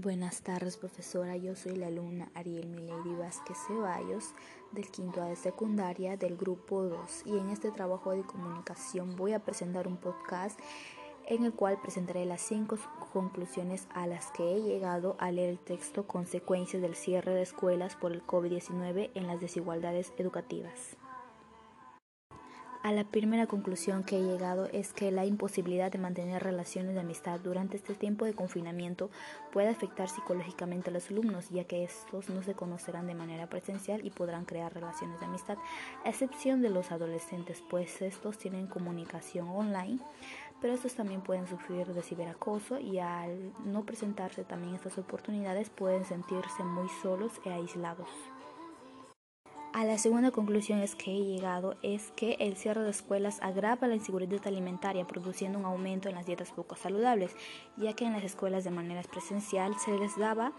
Buenas tardes, profesora. Yo soy la alumna Ariel Milady Vázquez Ceballos del quinto A de secundaria del grupo 2 y en este trabajo de comunicación voy a presentar un podcast en el cual presentaré las cinco conclusiones a las que he llegado al leer el texto Consecuencias del cierre de escuelas por el COVID-19 en las desigualdades educativas. A la primera conclusión que he llegado es que la imposibilidad de mantener relaciones de amistad durante este tiempo de confinamiento puede afectar psicológicamente a los alumnos, ya que estos no se conocerán de manera presencial y podrán crear relaciones de amistad, a excepción de los adolescentes, pues estos tienen comunicación online, pero estos también pueden sufrir de ciberacoso y al no presentarse también estas oportunidades pueden sentirse muy solos e aislados. A la segunda conclusión es que he llegado es que el cierre de escuelas agrava la inseguridad alimentaria, produciendo un aumento en las dietas poco saludables, ya que en las escuelas de manera presencial se les daba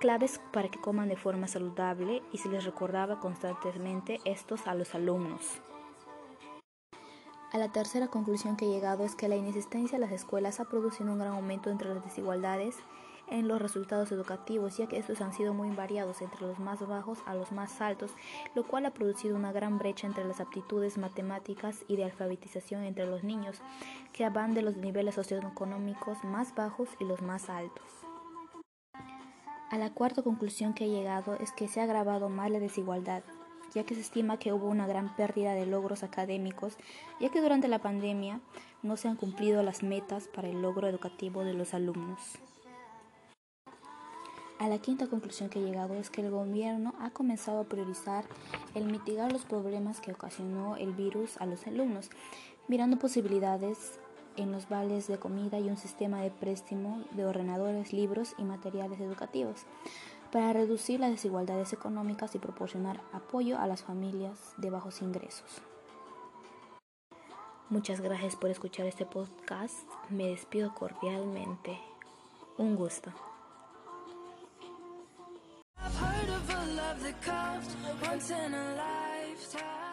claves para que coman de forma saludable y se les recordaba constantemente estos a los alumnos. A la tercera conclusión que he llegado es que la inexistencia de las escuelas ha producido un gran aumento entre las desigualdades en los resultados educativos, ya que estos han sido muy variados entre los más bajos a los más altos, lo cual ha producido una gran brecha entre las aptitudes matemáticas y de alfabetización entre los niños, que van de los niveles socioeconómicos más bajos y los más altos. A la cuarta conclusión que he llegado es que se ha agravado más la desigualdad, ya que se estima que hubo una gran pérdida de logros académicos, ya que durante la pandemia no se han cumplido las metas para el logro educativo de los alumnos. A la quinta conclusión que he llegado es que el gobierno ha comenzado a priorizar el mitigar los problemas que ocasionó el virus a los alumnos, mirando posibilidades en los vales de comida y un sistema de préstamo de ordenadores, libros y materiales educativos para reducir las desigualdades económicas y proporcionar apoyo a las familias de bajos ingresos. Muchas gracias por escuchar este podcast. Me despido cordialmente. Un gusto. Once in a lifetime